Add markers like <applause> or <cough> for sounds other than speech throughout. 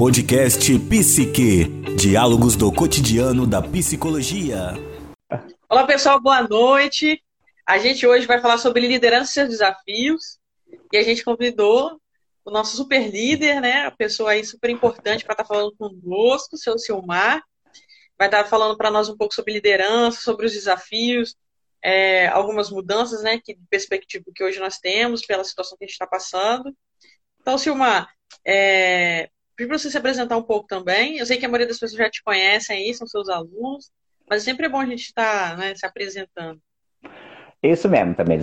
Podcast Psique. Diálogos do cotidiano da psicologia. Olá, pessoal, boa noite. A gente hoje vai falar sobre liderança e seus desafios. E a gente convidou o nosso super líder, né? A pessoa aí super importante para estar tá falando conosco, o seu Silmar. Vai estar tá falando para nós um pouco sobre liderança, sobre os desafios, é, algumas mudanças, né? Que perspectiva que hoje nós temos pela situação que a gente está passando. Então, Silmar, é, para você se apresentar um pouco também. Eu sei que a maioria das pessoas já te conhecem aí, são seus alunos, mas sempre é bom a gente estar né, se apresentando. Isso mesmo, também.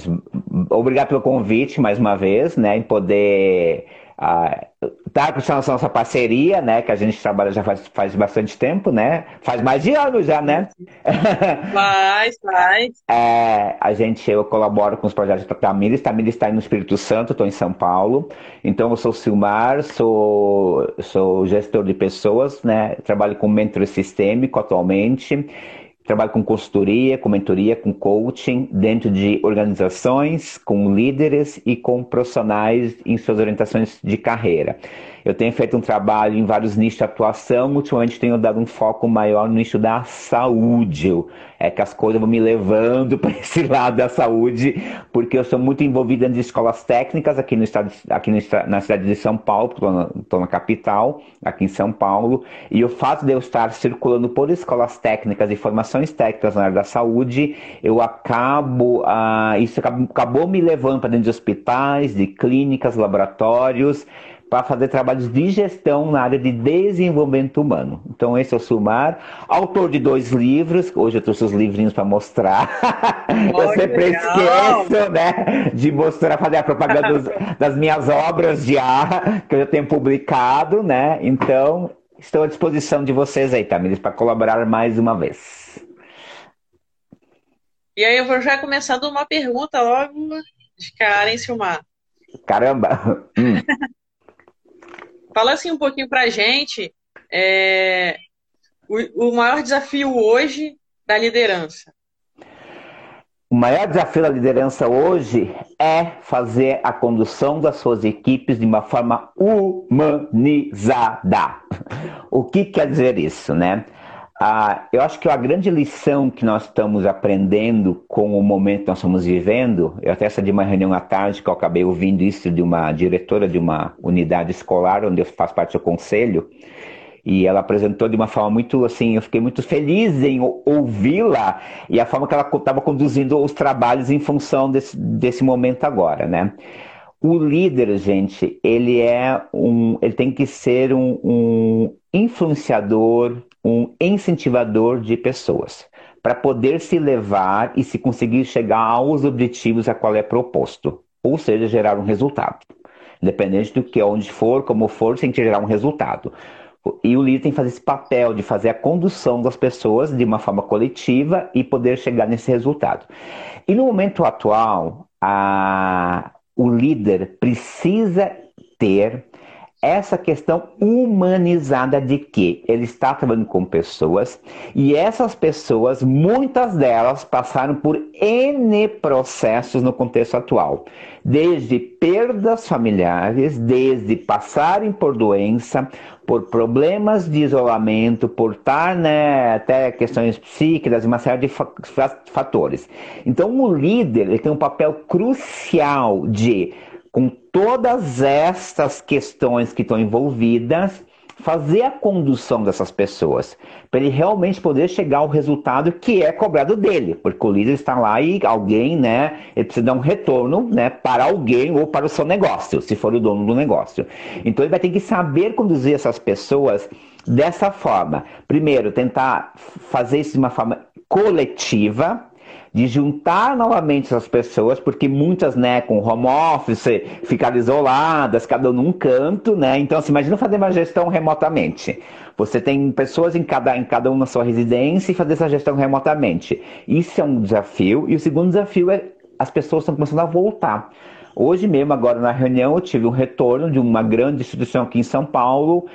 Obrigado pelo convite mais uma vez, né, em poder ah, tá com essa nossa parceria, né? Que a gente trabalha já faz, faz bastante tempo, né? Faz mais de anos já, né? <laughs> Faz, faz. É, a gente, eu colaboro com os projetos da Tamires. Tamires está no Espírito Santo, estou em São Paulo. Então, eu sou Silmar, sou, sou gestor de pessoas, né? Trabalho com mentor sistêmico atualmente. Trabalho com consultoria, com mentoria, com coaching, dentro de organizações, com líderes e com profissionais em suas orientações de carreira. Eu tenho feito um trabalho em vários nichos de atuação, ultimamente tenho dado um foco maior no nicho da saúde. É que as coisas vão me levando <laughs> para esse lado da saúde, porque eu sou muito envolvido em escolas técnicas aqui, no estado, aqui no, na cidade de São Paulo, estou na, na, capital, aqui em São Paulo, e o fato de eu estar circulando por escolas técnicas e formações técnicas na área da saúde, eu acabo, ah, isso acabou, acabou me levando para dentro de hospitais, de clínicas, laboratórios, para fazer trabalhos de gestão na área de desenvolvimento humano. Então, esse é o Sumar, autor de dois livros. Hoje eu trouxe os livrinhos para mostrar. Oh, <laughs> eu sempre legal. esqueço, né, de mostrar, fazer a propaganda dos, <laughs> das minhas obras de arte que eu já tenho publicado, né? Então, estou à disposição de vocês aí, Tamiris, para colaborar mais uma vez. E aí, eu vou já começando uma pergunta logo de cara, hein, Silmar? Caramba! <laughs> Hum. Fala assim um pouquinho para a gente é, o, o maior desafio hoje da liderança. O maior desafio da liderança hoje é fazer a condução das suas equipes de uma forma humanizada. O que quer dizer isso, né? Ah, eu acho que a grande lição que nós estamos aprendendo com o momento que nós estamos vivendo, eu até essa de uma reunião à tarde que eu acabei ouvindo isso de uma diretora de uma unidade escolar, onde eu faço parte do conselho, e ela apresentou de uma forma muito assim, eu fiquei muito feliz em ouvi-la e a forma que ela estava conduzindo os trabalhos em função desse, desse momento agora, né? O líder, gente, ele é um, ele tem que ser um, um influenciador um incentivador de pessoas para poder se levar e se conseguir chegar aos objetivos a qual é proposto, ou seja, gerar um resultado. Independente do que, onde for, como for, tem que gerar um resultado. E o líder tem que fazer esse papel de fazer a condução das pessoas de uma forma coletiva e poder chegar nesse resultado. E no momento atual, a... o líder precisa ter essa questão humanizada de que ele está trabalhando com pessoas e essas pessoas, muitas delas passaram por N processos no contexto atual, desde perdas familiares, desde passarem por doença, por problemas de isolamento, por estar, né, até questões psíquicas, uma série de fatores. Então, o líder ele tem um papel crucial de com todas estas questões que estão envolvidas, fazer a condução dessas pessoas, para ele realmente poder chegar ao resultado que é cobrado dele, porque o líder está lá e alguém, né, ele precisa dar um retorno, né, para alguém ou para o seu negócio, se for o dono do negócio. Então ele vai ter que saber conduzir essas pessoas dessa forma. Primeiro, tentar fazer isso de uma forma coletiva, de juntar novamente essas pessoas, porque muitas, né, com home office, ficaram isoladas, cada um num canto, né? Então, assim, imagina fazer uma gestão remotamente. Você tem pessoas em cada, em cada um na sua residência e fazer essa gestão remotamente. Isso é um desafio. E o segundo desafio é as pessoas estão começando a voltar. Hoje mesmo, agora na reunião, eu tive um retorno de uma grande instituição aqui em São Paulo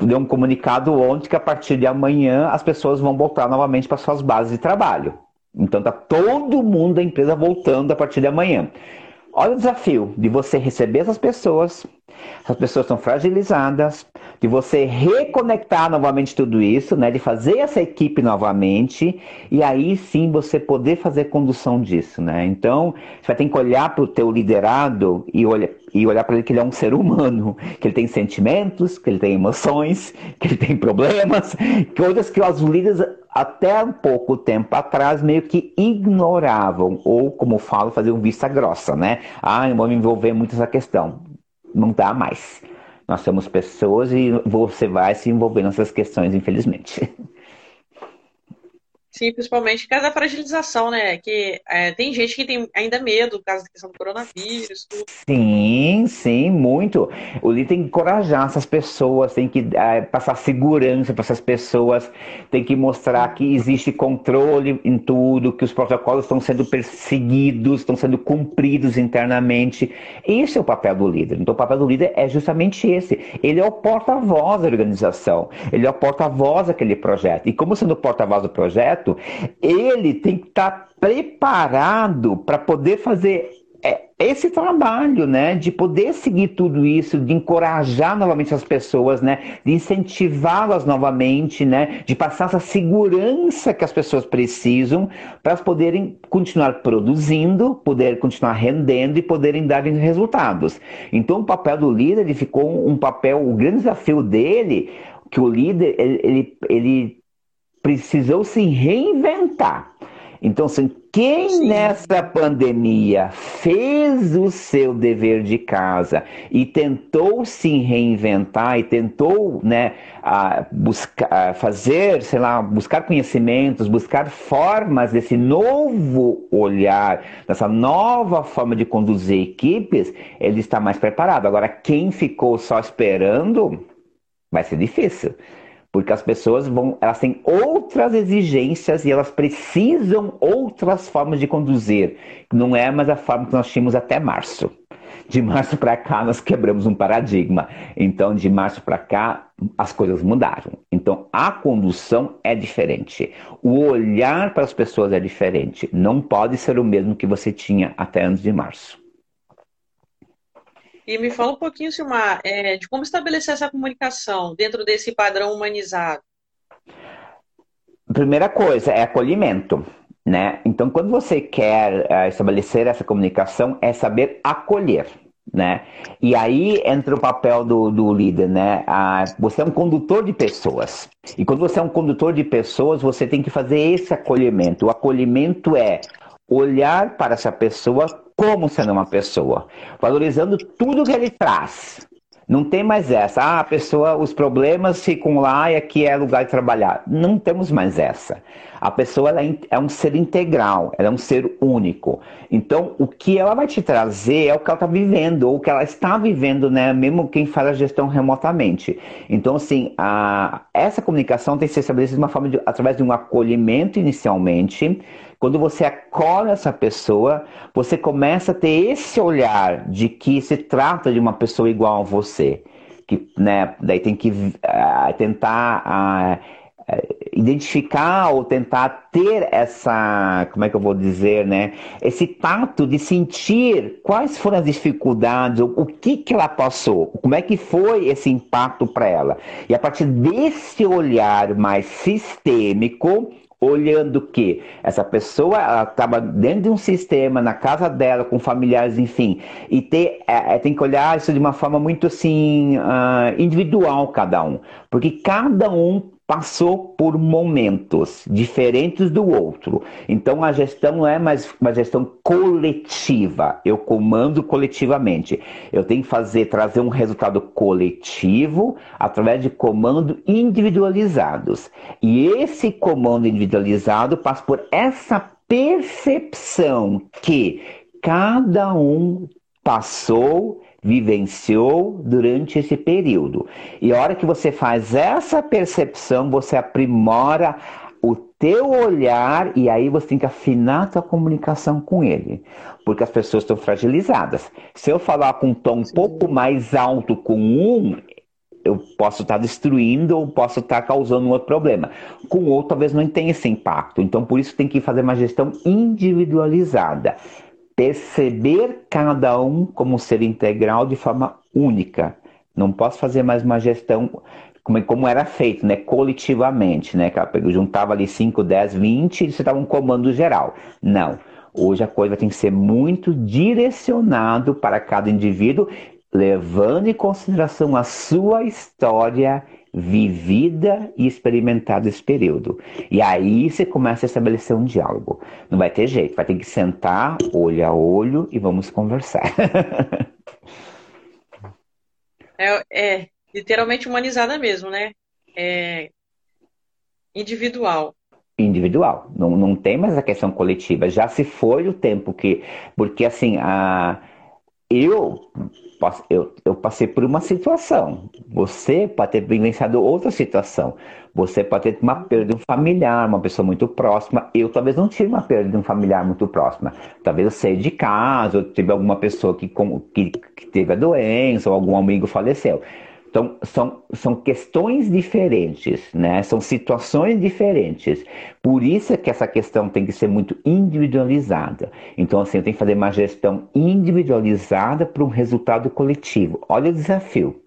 deu um comunicado ontem que a partir de amanhã as pessoas vão voltar novamente para suas bases de trabalho. Então tá todo mundo da empresa voltando a partir de amanhã. Olha o desafio de você receber essas pessoas. Essas pessoas estão fragilizadas, de você reconectar novamente tudo isso, né? De fazer essa equipe novamente e aí sim você poder fazer condução disso, né? Então, você vai ter que olhar para o teu liderado e olhar, e olhar para ele que ele é um ser humano, que ele tem sentimentos, que ele tem emoções, que ele tem problemas, coisas que os líderes até um pouco tempo atrás meio que ignoravam, ou como falo, faziam vista grossa, né? Ah, eu vou me envolver muito nessa questão. Não dá mais. Nós somos pessoas e você vai se envolver nessas questões, infelizmente. <laughs> Sim, principalmente por causa da fragilização, né? Que é, tem gente que tem ainda medo por causa da questão do coronavírus. Sim, sim, muito. O líder tem que encorajar essas pessoas, tem que é, passar segurança para essas pessoas, tem que mostrar que existe controle em tudo, que os protocolos estão sendo perseguidos, estão sendo cumpridos internamente. Esse é o papel do líder. Então, o papel do líder é justamente esse. Ele é o porta-voz da organização, ele é o porta-voz daquele projeto. E como sendo porta-voz do projeto, ele tem que estar tá preparado para poder fazer é, esse trabalho, né, de poder seguir tudo isso, de encorajar novamente as pessoas, né, de incentivá-las novamente, né, de passar essa segurança que as pessoas precisam para poderem continuar produzindo, poder continuar rendendo e poderem dar resultados. Então, o papel do líder ficou um papel, o grande desafio dele, que o líder ele, ele, ele precisou se reinventar. Então, assim, quem Sim. nessa pandemia fez o seu dever de casa e tentou se reinventar e tentou, né, buscar, fazer, sei lá, buscar conhecimentos, buscar formas desse novo olhar, dessa nova forma de conduzir equipes, ele está mais preparado. Agora, quem ficou só esperando, vai ser difícil porque as pessoas vão, elas têm outras exigências e elas precisam outras formas de conduzir. Não é mais a forma que nós tínhamos até março. De março para cá nós quebramos um paradigma. Então, de março para cá as coisas mudaram. Então, a condução é diferente. O olhar para as pessoas é diferente. Não pode ser o mesmo que você tinha até antes de março. E me fala um pouquinho, Silmar, é, de como estabelecer essa comunicação dentro desse padrão humanizado. Primeira coisa é acolhimento. Né? Então, quando você quer uh, estabelecer essa comunicação, é saber acolher. Né? E aí entra o papel do, do líder, né? Você é um condutor de pessoas. E quando você é um condutor de pessoas, você tem que fazer esse acolhimento. O acolhimento é olhar para essa pessoa como sendo uma pessoa, valorizando tudo que ele traz. Não tem mais essa, ah, a pessoa, os problemas ficam lá e aqui é lugar de trabalhar. Não temos mais essa. A pessoa é, é um ser integral, ela é um ser único. Então, o que ela vai te trazer é o que ela está vivendo, ou o que ela está vivendo, né? Mesmo quem faz a gestão remotamente. Então, assim, a, essa comunicação tem que ser estabelecida de uma forma de, através de um acolhimento inicialmente, quando você acolhe essa pessoa, você começa a ter esse olhar de que se trata de uma pessoa igual a você. Que, né, daí tem que uh, tentar uh, identificar ou tentar ter essa, como é que eu vou dizer, né? Esse tato de sentir quais foram as dificuldades, o, o que que ela passou, como é que foi esse impacto para ela. E a partir desse olhar mais sistêmico, olhando que essa pessoa estava dentro de um sistema, na casa dela, com familiares, enfim, e ter, é, é, tem que olhar isso de uma forma muito assim, uh, individual cada um, porque cada um passou por momentos diferentes do outro. Então a gestão não é mais uma gestão coletiva. Eu comando coletivamente. Eu tenho que fazer trazer um resultado coletivo através de comando individualizados. E esse comando individualizado passa por essa percepção que cada um passou vivenciou durante esse período. E a hora que você faz essa percepção, você aprimora o teu olhar e aí você tem que afinar a tua comunicação com ele, porque as pessoas estão fragilizadas. Se eu falar com um tom um pouco mais alto com um, eu posso estar destruindo ou posso estar causando um outro problema. Com o outro, talvez não tenha esse impacto. Então, por isso, tem que fazer uma gestão individualizada perceber cada um como ser integral de forma única, Não posso fazer mais uma gestão como, como era feito, né? Coletivamente, né? Que juntava ali 5, 10, 20 e você dava um comando geral. Não. Hoje a coisa tem que ser muito direcionado para cada indivíduo, levando em consideração a sua história vivida e experimentada esse período. E aí você começa a estabelecer um diálogo. Não vai ter jeito, vai ter que sentar olho a olho e vamos conversar. <laughs> é, é literalmente humanizada mesmo, né? É individual. Individual. Não, não tem mais a questão coletiva. Já se foi o tempo que. Porque assim, a eu, eu, eu passei por uma situação. Você pode ter vivenciado outra situação. Você pode ter uma perda de um familiar, uma pessoa muito próxima. Eu talvez não tive uma perda de um familiar muito próxima. Talvez eu saí de casa, ou tive alguma pessoa que, que, que teve a doença, ou algum amigo faleceu. Então, são, são questões diferentes, né? São situações diferentes. Por isso é que essa questão tem que ser muito individualizada. Então, assim, eu tenho que fazer uma gestão individualizada para um resultado coletivo. Olha o desafio.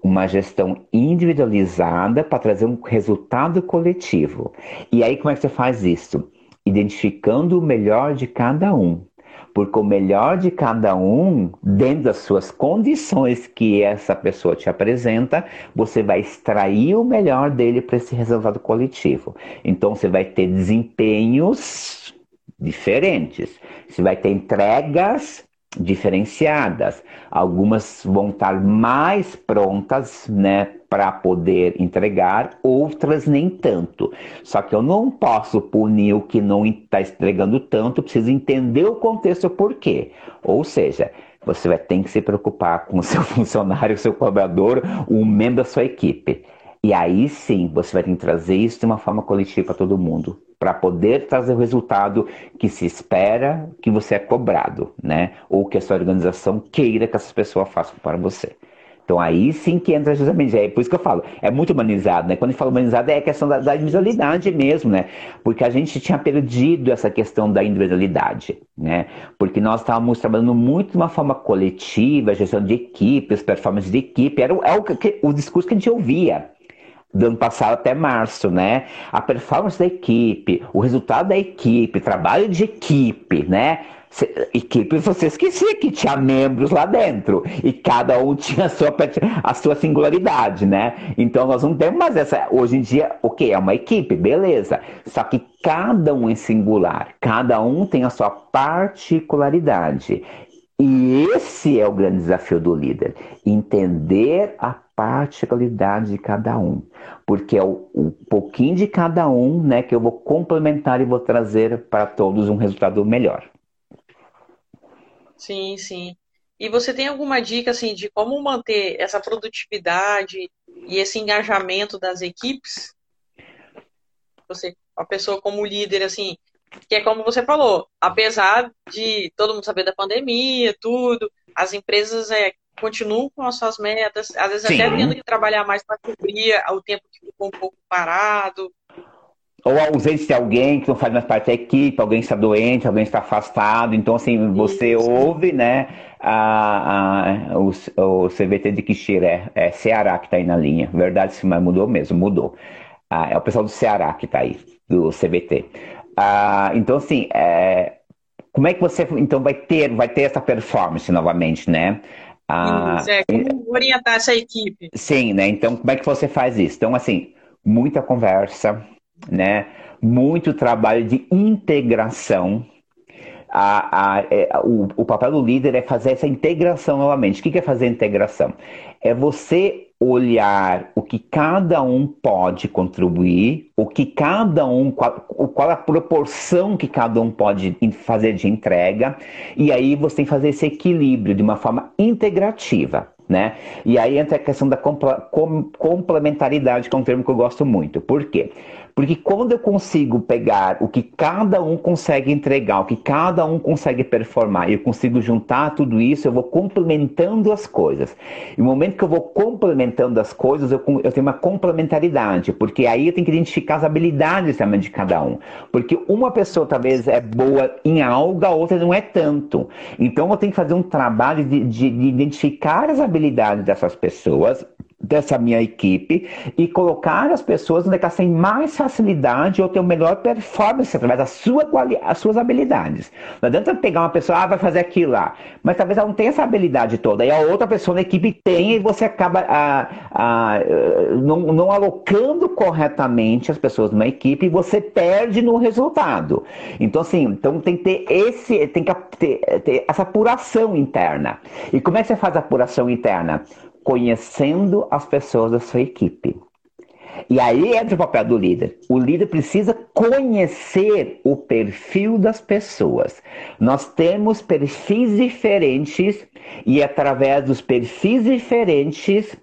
Uma gestão individualizada para trazer um resultado coletivo. E aí, como é que você faz isso? Identificando o melhor de cada um porque o melhor de cada um, dentro das suas condições que essa pessoa te apresenta, você vai extrair o melhor dele para esse resultado coletivo. Então você vai ter desempenhos diferentes, você vai ter entregas diferenciadas. Algumas vão estar mais prontas, né, para poder entregar, outras nem tanto. Só que eu não posso punir o que não está entregando tanto, preciso entender o contexto por quê. Ou seja, você vai ter que se preocupar com o seu <laughs> funcionário, o seu colaborador, um membro da sua equipe. E aí sim, você vai ter que trazer isso de uma forma coletiva para todo mundo para poder trazer o resultado que se espera que você é cobrado, né? Ou que a sua organização queira que essa pessoa faça para você. Então aí sim que entra justamente, é por isso que eu falo, é muito humanizado, né? Quando gente fala humanizado é a questão da, da, individualidade mesmo, né? Porque a gente tinha perdido essa questão da individualidade, né? Porque nós estávamos trabalhando muito de uma forma coletiva, gestão de equipes, performance de equipe, era, é o, o discurso que a gente ouvia, do ano passado até março, né? A performance da equipe, o resultado da equipe, trabalho de equipe, né? Equipe, você esquecia que tinha membros lá dentro e cada um <laughs> tinha a sua, a sua singularidade, né? Então nós não temos mais essa. Hoje em dia, ok, é uma equipe, beleza. Só que cada um é singular, cada um tem a sua particularidade. E esse é o grande desafio do líder: entender a particularidade de cada um. Porque é o, o, pouquinho de cada um né, que eu vou complementar e vou trazer para todos um resultado melhor. Sim, sim. E você tem alguma dica assim de como manter essa produtividade e esse engajamento das equipes? Você, a pessoa como líder assim, que é como você falou, apesar de todo mundo saber da pandemia, tudo, as empresas é, continuam com as suas metas, às vezes Sim. até tendo que trabalhar mais para cobrir o tempo que ficou um pouco parado. Ou a ausência de alguém que não faz mais parte da equipe, alguém está doente, alguém está afastado. Então, assim, você Isso. ouve, né, a, a, o, o CVT de Quixira, é, é Ceará que está aí na linha. Verdade, sim, mas mudou mesmo, mudou. Ah, é o pessoal do Ceará que está aí, do CVT. Ah, então, assim, é, como é que você então vai ter, vai ter essa performance novamente, né? Ah, é, como orientar essa equipe? Sim, né? Então, como é que você faz isso? Então, assim, muita conversa, né? Muito trabalho de integração. A, a, é, o, o papel do líder é fazer essa integração novamente. O que é fazer integração? É você olhar o que cada um pode contribuir, o que cada um, qual, qual a proporção que cada um pode fazer de entrega, e aí você tem que fazer esse equilíbrio de uma forma integrativa. Né? E aí entra a questão da complementaridade, que é um termo que eu gosto muito. Por quê? Porque quando eu consigo pegar o que cada um consegue entregar, o que cada um consegue performar, e eu consigo juntar tudo isso, eu vou complementando as coisas. E no momento que eu vou complementando as coisas, eu, eu tenho uma complementaridade, porque aí eu tenho que identificar as habilidades também de cada um. Porque uma pessoa talvez é boa em algo, a outra não é tanto. Então eu tenho que fazer um trabalho de, de, de identificar as habilidades habilidades dessas pessoas, dessa minha equipe e colocar as pessoas onde elas têm mais facilidade ou ter melhor performance através das sua as suas habilidades. Não adianta pegar uma pessoa, ah, vai fazer aquilo lá, mas talvez ela não tenha essa habilidade toda, e a outra pessoa na equipe tem, e você acaba ah, ah, não, não alocando corretamente as pessoas numa equipe e você perde no resultado. Então, assim, então tem que ter esse, tem que ter, ter essa apuração interna. E como é que você faz a apuração interna? Conhecendo as pessoas da sua equipe. E aí entra o papel do líder. O líder precisa conhecer o perfil das pessoas. Nós temos perfis diferentes e através dos perfis diferentes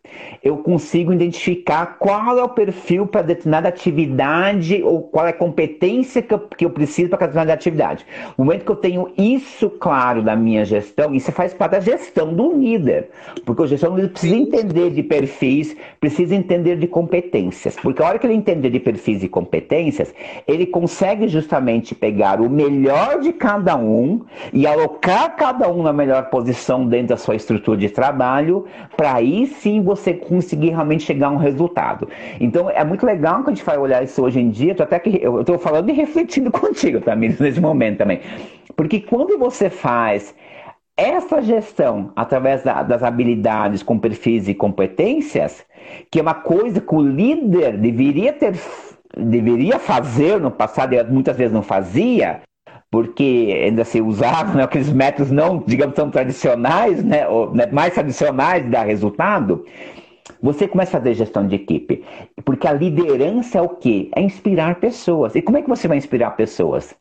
eu consigo identificar qual é o perfil para determinada atividade ou qual é a competência que eu, que eu preciso para determinada atividade. No momento que eu tenho isso claro na minha gestão, isso faz parte da gestão do líder, porque o gestão do líder precisa entender de perfis, precisa entender de competências, porque a hora que ele entender de perfis e competências, ele consegue justamente pegar o melhor de cada um e alocar cada um na melhor posição dentro da sua estrutura de trabalho, para aí sim você conseguir realmente chegar a um resultado. Então é muito legal que a gente vai olhar isso hoje em dia, até que eu estou falando e refletindo <laughs> contigo também nesse momento também. Porque quando você faz essa gestão através da, das habilidades com perfis e competências, que é uma coisa que o líder deveria ter deveria fazer no passado e muitas vezes não fazia, porque ainda se usavam né, aqueles métodos não, digamos, tão tradicionais, né, ou, né, mais tradicionais de dar resultado, você começa a fazer gestão de equipe. Porque a liderança é o quê? É inspirar pessoas. E como é que você vai inspirar pessoas?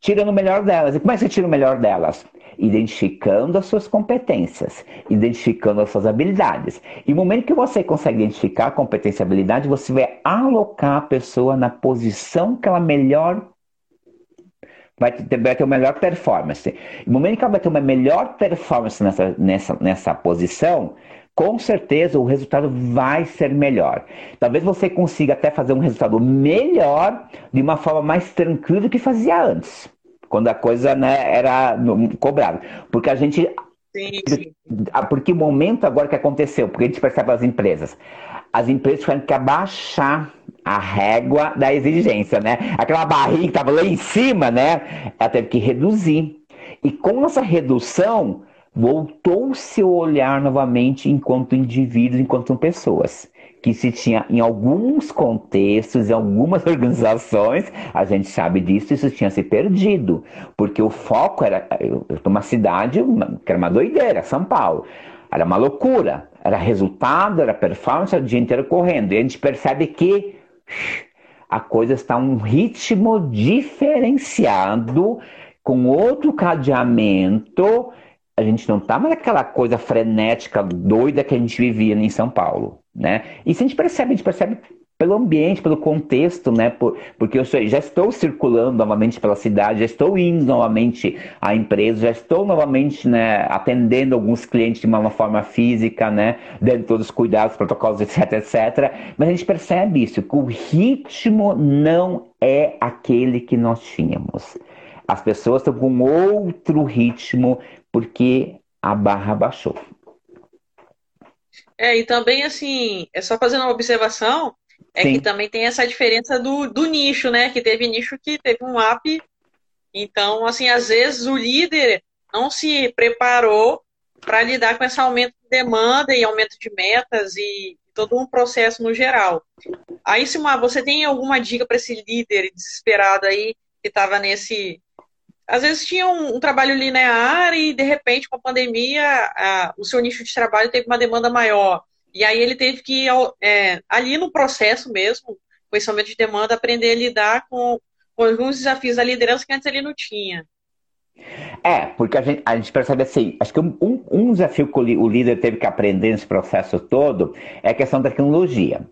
Tirando o melhor delas. E como é que você tira o melhor delas? Identificando as suas competências, identificando as suas habilidades. E no momento que você consegue identificar a competência e habilidade, você vai alocar a pessoa na posição que ela melhor vai ter, vai ter uma melhor performance. No momento que ela vai ter uma melhor performance nessa, nessa, nessa posição, com certeza o resultado vai ser melhor. Talvez você consiga até fazer um resultado melhor de uma forma mais tranquila do que fazia antes, quando a coisa né, era cobrada. Porque a gente. Sim, sim. Porque o momento agora que aconteceu, porque a gente percebe as empresas, as empresas tiveram que abaixar a régua da exigência, né? Aquela barriga que estava lá em cima, né? Ela teve que reduzir. E com essa redução, voltou-se a olhar novamente enquanto indivíduos, enquanto pessoas. Que se tinha em alguns contextos, em algumas <laughs> organizações, a gente sabe disso, isso tinha se perdido. Porque o foco era. Eu estou numa cidade que era uma doideira, São Paulo. Era uma loucura. Era resultado, era performance, era o dia inteiro correndo. E a gente percebe que a coisa está um ritmo diferenciado, com outro cadeamento. A gente não está mais naquela coisa frenética, doida que a gente vivia em São Paulo. Né? Isso a gente percebe, a gente percebe pelo ambiente, pelo contexto, né? Por, porque eu já estou circulando novamente pela cidade, já estou indo novamente à empresa, já estou novamente né, atendendo alguns clientes de uma forma física, né? Dando todos os cuidados, protocolos, etc, etc. Mas a gente percebe isso, que o ritmo não é aquele que nós tínhamos. As pessoas estão com outro ritmo porque a barra baixou. É, e também, assim, é só fazendo uma observação, é Sim. que também tem essa diferença do, do nicho, né? Que teve nicho que teve um app. Então, assim, às vezes o líder não se preparou para lidar com esse aumento de demanda e aumento de metas e todo um processo no geral. Aí, Silmar, você tem alguma dica para esse líder desesperado aí que estava nesse. Às vezes tinha um, um, trabalho linear e, de repente, com a pandemia, a, o seu nicho de trabalho teve uma demanda maior. E aí ele teve que, é, ali no processo mesmo, com esse aumento de demanda, aprender a lidar com, com alguns desafios da liderança que antes ele não tinha. É, porque a gente, a gente percebe assim, acho que um, um desafio que o líder teve que aprender nesse processo todo é a questão da tecnologia.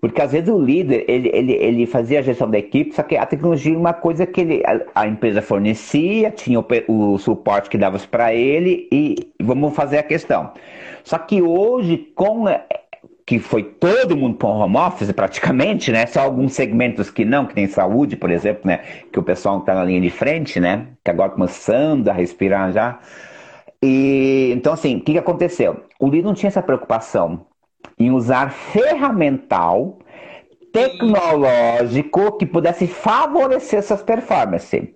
Porque às vezes o líder, ele, ele, ele fazia a gestão da equipe, só que a tecnologia é uma coisa que ele, a, a empresa fornecia, tinha o, o suporte que dava para ele e vamos fazer a questão. Só que hoje, com é, que foi todo mundo para home office praticamente, né? Só alguns segmentos que não, que tem saúde, por exemplo, né? Que o pessoal está na linha de frente, né? Que agora começando a respirar já. E então assim, o que, que aconteceu? O líder não tinha essa preocupação em usar ferramental tecnológico que pudesse favorecer suas performances.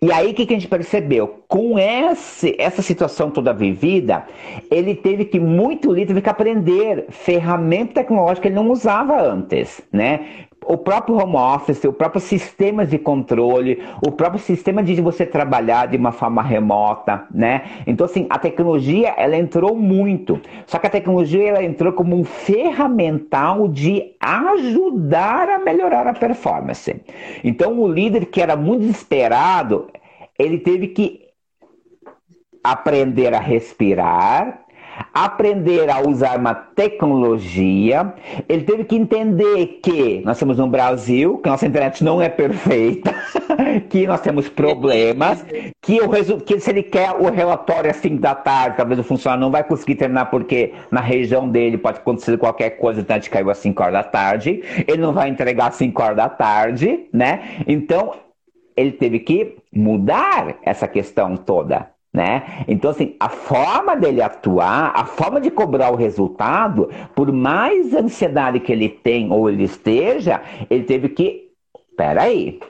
E aí o que, que a gente percebeu? Com esse, essa situação toda vivida, ele teve que, muito líder, teve que aprender ferramenta tecnológica que ele não usava antes, né? O próprio home office, o próprio sistema de controle, o próprio sistema de você trabalhar de uma forma remota, né? Então, assim, a tecnologia, ela entrou muito. Só que a tecnologia, ela entrou como um ferramental de ajudar a melhorar a performance. Então, o líder que era muito desesperado, ele teve que aprender a respirar, aprender a usar uma tecnologia, ele teve que entender que nós temos um Brasil, que nossa internet não é perfeita, <laughs> que nós temos problemas, que, o que se ele quer o relatório às 5 da tarde, talvez o funcionário não vai conseguir terminar porque na região dele pode acontecer qualquer coisa, a internet caiu às 5 horas da tarde, ele não vai entregar às 5 horas da tarde, né? Então, ele teve que mudar essa questão toda. Né? Então, assim, a forma dele atuar, a forma de cobrar o resultado, por mais ansiedade que ele tem ou ele esteja, ele teve que. Peraí,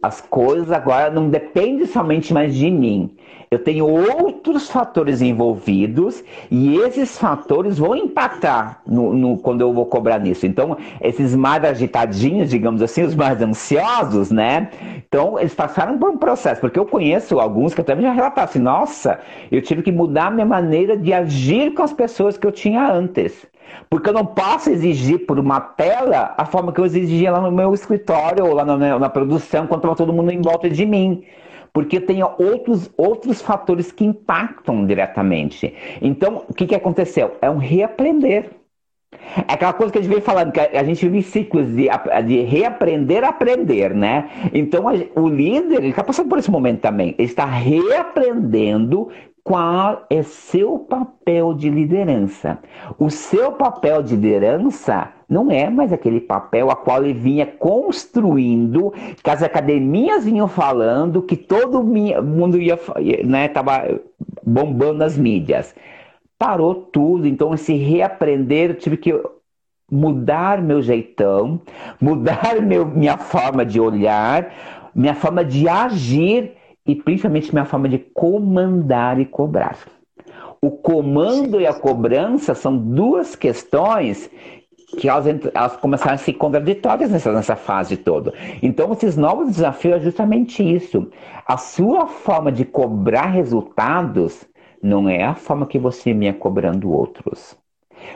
as coisas agora não dependem somente mais de mim. Eu tenho outros fatores envolvidos e esses fatores vão impactar no, no, quando eu vou cobrar nisso. Então, esses mais agitadinhos, digamos assim, os mais ansiosos, né? Então, eles passaram por um processo, porque eu conheço alguns que até já relataram assim, nossa, eu tive que mudar minha maneira de agir com as pessoas que eu tinha antes. Porque eu não posso exigir por uma tela a forma que eu exigia lá no meu escritório ou lá na, na produção, quando estava todo mundo em volta de mim porque tem outros, outros fatores que impactam diretamente. Então, o que, que aconteceu? É um reaprender. É aquela coisa que a gente vem falando, que a gente vive ciclos de, de reaprender a aprender, né? Então, a, o líder, ele está passando por esse momento também. Ele está reaprendendo qual é seu papel de liderança. O seu papel de liderança não é mais aquele papel a qual ele vinha construindo, que as academias vinham falando, que todo mundo ia, né, tava bombando nas mídias. Parou tudo, então esse reaprender, eu tive que mudar meu jeitão, mudar meu, minha forma de olhar, minha forma de agir e principalmente minha forma de comandar e cobrar. O comando e a cobrança são duas questões que elas, elas começaram a ser contraditórias nessa, nessa fase toda. Então, esses novos desafios é justamente isso. A sua forma de cobrar resultados não é a forma que você vinha cobrando outros.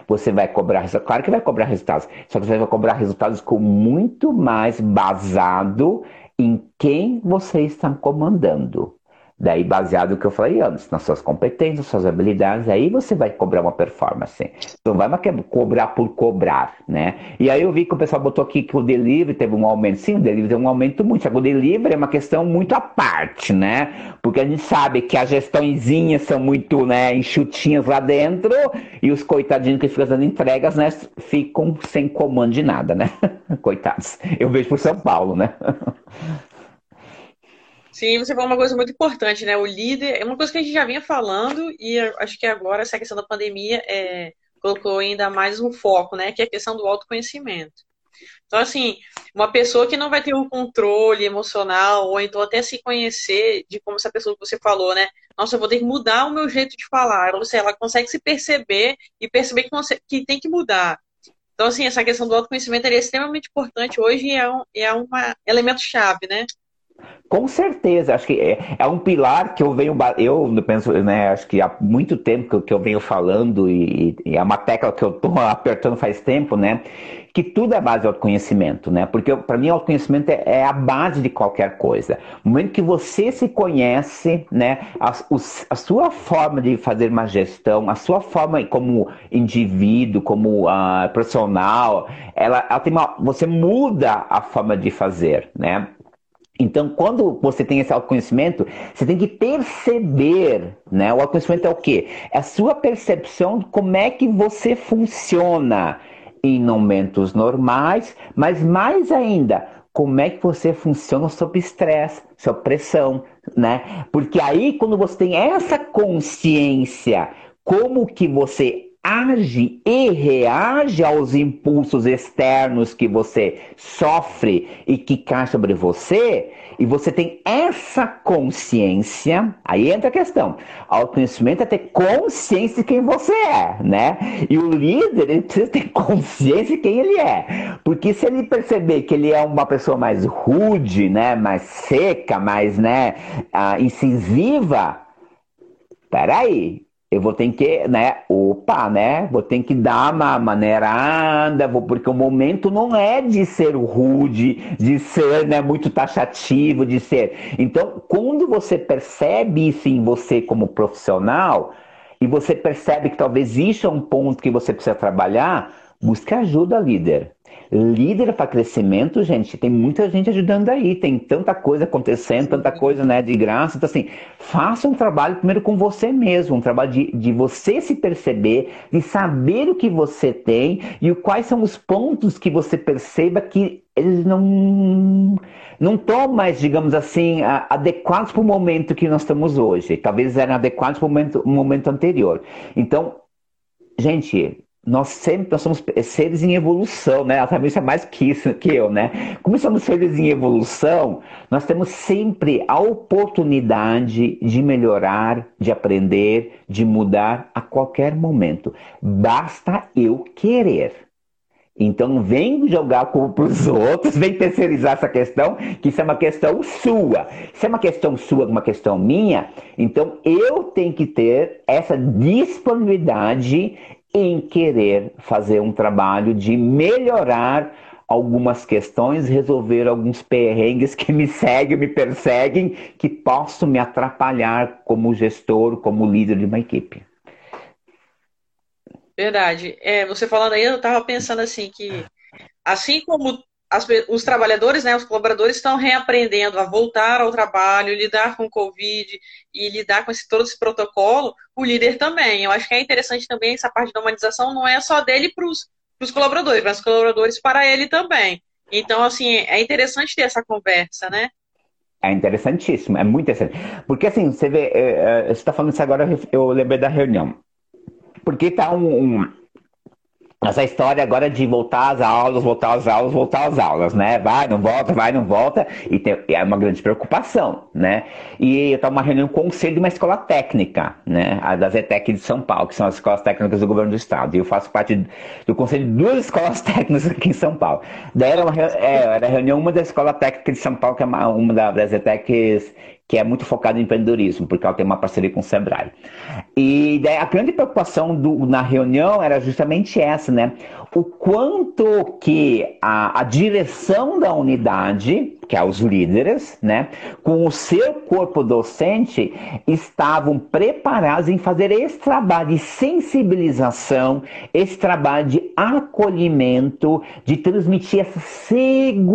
Você vai cobrar, claro que vai cobrar resultados, só que você vai cobrar resultados com muito mais basado em quem você está comandando. Daí, baseado no que eu falei antes, nas suas competências, nas suas habilidades, aí você vai cobrar uma performance. Não vai cobrar por cobrar, né? E aí eu vi que o pessoal botou aqui que o delivery teve um aumento. Sim, o delivery teve um aumento muito. Só que o delivery é uma questão muito à parte, né? Porque a gente sabe que as gestõezinhas são muito né, enxutinhas lá dentro e os coitadinhos que ficam fazendo entregas, né, ficam sem comando de nada, né? <laughs> Coitados. Eu vejo por São Paulo, né? <laughs> Sim, você falou uma coisa muito importante, né? O líder é uma coisa que a gente já vinha falando e acho que agora essa questão da pandemia é, colocou ainda mais um foco, né? Que é a questão do autoconhecimento. Então, assim, uma pessoa que não vai ter um controle emocional, ou então até se conhecer de como essa pessoa que você falou, né? Nossa, eu vou ter que mudar o meu jeito de falar. Ou seja, ela consegue se perceber e perceber que, consegue, que tem que mudar. Então, assim, essa questão do autoconhecimento é extremamente importante hoje e é um, é um elemento-chave, né? Com certeza, acho que é, é, um pilar que eu venho, eu penso, né, acho que há muito tempo que eu, que eu venho falando e, e, é uma tecla que eu estou <laughs> apertando faz tempo, né, que tudo é base de autoconhecimento, né, porque para mim o autoconhecimento é, é, a base de qualquer coisa. No momento que você se conhece, né, a, a sua forma de fazer uma gestão, a sua forma como indivíduo, como uh, profissional, ela, ela tem uma, você muda a forma de fazer, né, então, quando você tem esse autoconhecimento, você tem que perceber, né? O autoconhecimento é o quê? É a sua percepção de como é que você funciona em momentos normais, mas mais ainda, como é que você funciona sob estresse, sob pressão, né? Porque aí quando você tem essa consciência, como que você age e reage aos impulsos externos que você sofre e que caem sobre você, e você tem essa consciência, aí entra a questão. Autoconhecimento é ter consciência de quem você é, né? E o líder, ele precisa ter consciência de quem ele é. Porque se ele perceber que ele é uma pessoa mais rude, né? Mais seca, mais, né? Uh, incisiva, peraí, eu vou ter que, né, opa, né, vou ter que dar uma maneirada, vou, porque o momento não é de ser rude, de ser, né, muito taxativo, de ser. Então, quando você percebe isso em você como profissional, e você percebe que talvez isso é um ponto que você precisa trabalhar, busque ajuda, líder. Líder para crescimento, gente, tem muita gente ajudando aí, tem tanta coisa acontecendo, tanta coisa né, de graça. Então, assim, faça um trabalho primeiro com você mesmo, um trabalho de, de você se perceber, de saber o que você tem e quais são os pontos que você perceba que eles não não estão mais, digamos assim, adequados para o momento que nós estamos hoje. Talvez eram adequados para o momento, momento anterior. Então, gente, nós sempre nós somos seres em evolução, né? A Tamires é mais que isso que eu, né? Como somos seres em evolução, nós temos sempre a oportunidade de melhorar, de aprender, de mudar a qualquer momento. Basta eu querer. Então não vem jogar culpa para os outros, vem terceirizar essa questão, que isso é uma questão sua. Se é uma questão sua, uma questão minha, então eu tenho que ter essa disponibilidade em querer fazer um trabalho de melhorar algumas questões, resolver alguns perrengues que me seguem, me perseguem, que possam me atrapalhar como gestor, como líder de uma equipe. Verdade. É, você falando aí, eu estava pensando assim que assim como as, os trabalhadores, né, os colaboradores estão reaprendendo a voltar ao trabalho, lidar com o Covid e lidar com esse, todo esse protocolo, o líder também. Eu acho que é interessante também essa parte da humanização, não é só dele para os colaboradores, mas os colaboradores para ele também. Então, assim, é interessante ter essa conversa, né? É interessantíssimo, é muito interessante. Porque, assim, você vê, é, é, você está falando isso agora, eu lembrei da reunião. Porque está um, um essa história agora de voltar às aulas, voltar às aulas, voltar às aulas, né? Vai, não volta, vai, não volta, e tem, é uma grande preocupação, né? E eu estava uma reunião com o conselho de uma escola técnica, né? A da ZTEC de São Paulo, que são as escolas técnicas do governo do estado. E eu faço parte do conselho de duas escolas <laughs> técnicas aqui em São Paulo. Daí era, uma, é, era reunião, uma da escola técnica de São Paulo, que é uma, uma das ZTECs que é muito focado em empreendedorismo, porque ela tem uma parceria com o Sebrae. E a grande preocupação do, na reunião era justamente essa, né? O quanto que a, a direção da unidade que é os líderes, né, com o seu corpo docente, estavam preparados em fazer esse trabalho de sensibilização, esse trabalho de acolhimento, de transmitir essa segurança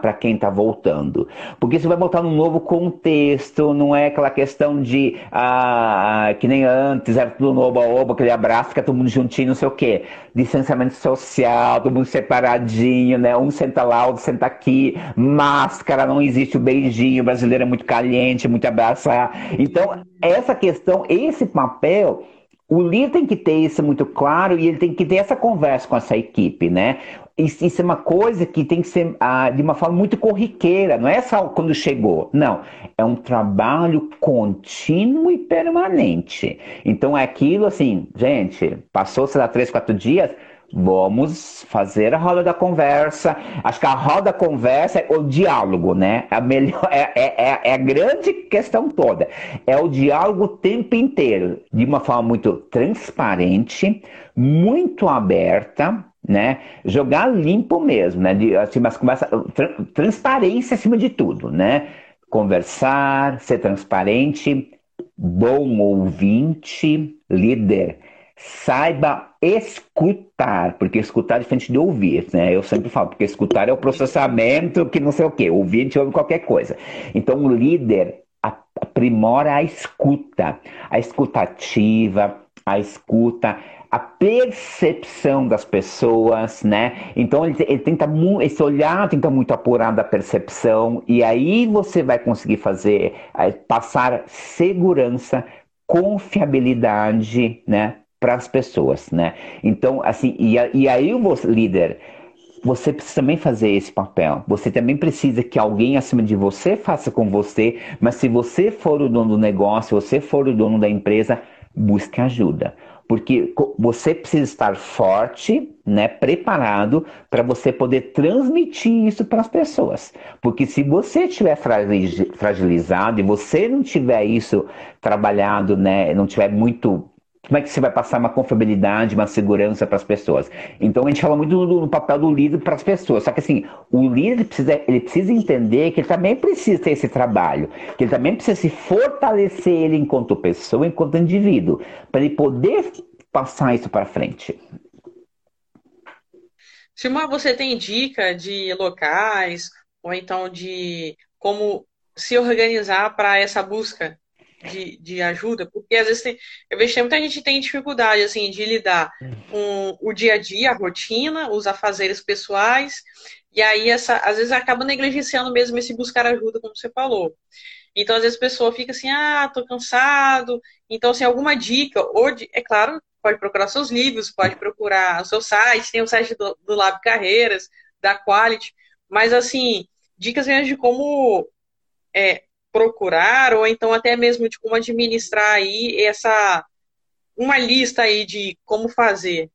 para quem está voltando. Porque você vai voltar num novo contexto, não é aquela questão de ah, que nem antes, era tudo no oba-oba, aquele abraço, fica todo mundo juntinho, não sei o quê. Distanciamento social, todo mundo separadinho, né? Um senta lá, outro senta aqui, máscara, não existe o beijinho, o brasileiro é muito caliente, muito abraçar. Então, essa questão, esse papel, o líder tem que ter isso muito claro e ele tem que ter essa conversa com essa equipe, né? Isso, isso é uma coisa que tem que ser ah, de uma forma muito corriqueira, não é só quando chegou, não. É um trabalho contínuo e permanente. Então é aquilo assim, gente, passou, sei lá, três, quatro dias, Vamos fazer a roda da conversa. Acho que a roda da conversa é o diálogo, né? A melhor, é, é, é, é a grande questão toda. É o diálogo o tempo inteiro, de uma forma muito transparente, muito aberta, né? Jogar limpo mesmo, né? De, assim, mas começa tra transparência acima de tudo, né? Conversar, ser transparente, bom ouvinte, líder saiba escutar, porque escutar é diferente de ouvir, né? Eu sempre falo, porque escutar é o processamento que não sei o quê, ouvir a gente ouve qualquer coisa. Então o líder aprimora a escuta, a escutativa, a escuta, a percepção das pessoas, né? Então ele, ele tenta esse olhar tenta muito apurar da percepção e aí você vai conseguir fazer passar segurança, confiabilidade, né, para as pessoas, né? Então assim e, e aí o líder você precisa também fazer esse papel. Você também precisa que alguém acima de você faça com você, mas se você for o dono do negócio, você for o dono da empresa, busque ajuda. Porque você precisa estar forte, né, preparado para você poder transmitir isso para as pessoas. Porque se você estiver fragilizado e você não tiver isso trabalhado, né, não tiver muito como é que você vai passar uma confiabilidade, uma segurança para as pessoas? Então a gente fala muito do, do papel do líder para as pessoas. Só que assim, o líder precisa, ele precisa entender que ele também precisa ter esse trabalho, que ele também precisa se fortalecer ele enquanto pessoa, enquanto indivíduo, para ele poder passar isso para frente. Silmar, você tem dica de locais ou então de como se organizar para essa busca de, de ajuda, porque às vezes tem, eu vejo que muita gente tem dificuldade assim de lidar com o dia a dia, a rotina, os afazeres pessoais, e aí essa, às vezes acaba negligenciando mesmo esse buscar ajuda, como você falou. Então, às vezes a pessoa fica assim, ah, tô cansado. Então, assim, alguma dica, ou de, é claro, pode procurar seus livros, pode procurar o seu site, tem o site do, do Lab Carreiras, da Quality, mas assim, dicas mesmo de como é, procurar, ou então até mesmo de como administrar aí essa uma lista aí de como fazer.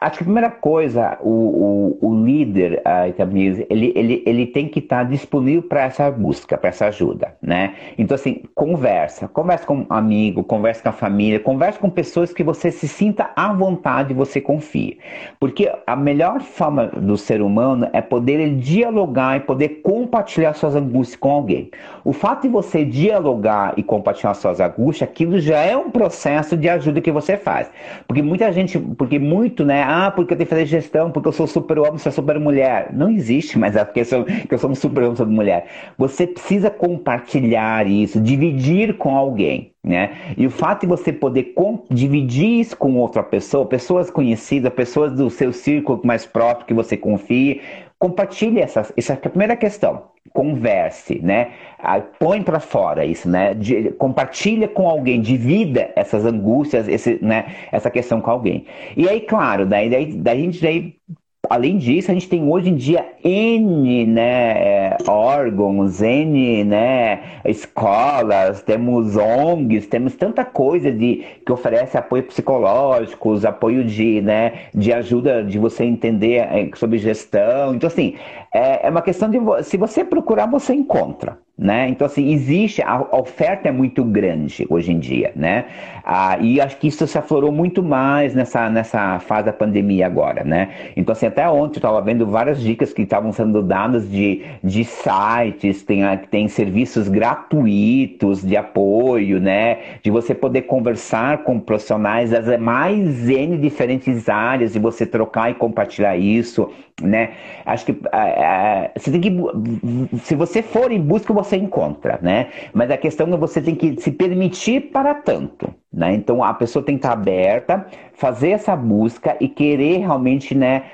Acho que a primeira coisa, o, o, o líder, a ele, ele, ele tem que estar disponível para essa busca, para essa ajuda, né? Então, assim, conversa. Conversa com um amigo, conversa com a família, conversa com pessoas que você se sinta à vontade e você confie. Porque a melhor forma do ser humano é poder dialogar e poder compartilhar suas angústias com alguém. O fato de você dialogar e compartilhar suas angústias, aquilo já é um processo de ajuda que você faz. Porque muita gente, porque muito, né? Ah, porque eu tenho que fazer gestão, porque eu sou super sou super mulher. Não existe mais a questão que eu sou um super homem, super mulher. Você precisa compartilhar isso, dividir com alguém. Né? E o fato de você poder dividir isso com outra pessoa, pessoas conhecidas, pessoas do seu círculo mais próximo que você confie, compartilhe essas. Essa é a primeira questão. Converse, né? Põe para fora isso, né? De, compartilha com alguém, divida essas angústias, esse, né? essa questão com alguém. E aí, claro, daí, daí, daí a gente daí além disso, a gente tem hoje em dia N né, órgãos, N né, escolas, temos ONGs, temos tanta coisa de, que oferece apoio psicológico, apoio de, né, de ajuda de você entender é, sobre gestão. Então, assim, é, é uma questão de se você procurar, você encontra. Né? Então, assim, existe, a oferta é muito grande hoje em dia, né? Ah, e acho que isso se aflorou muito mais nessa, nessa fase da pandemia agora, né? Então, assim, até ontem eu estava vendo várias dicas que estavam sendo dadas de, de sites, tem, tem serviços gratuitos de apoio, né? De você poder conversar com profissionais das mais N diferentes áreas e você trocar e compartilhar isso, né? Acho que ah, ah, você tem que, se você for em busca, você você encontra, né? Mas a questão é você tem que se permitir para tanto, né? Então a pessoa tem que estar aberta, fazer essa busca e querer realmente, né,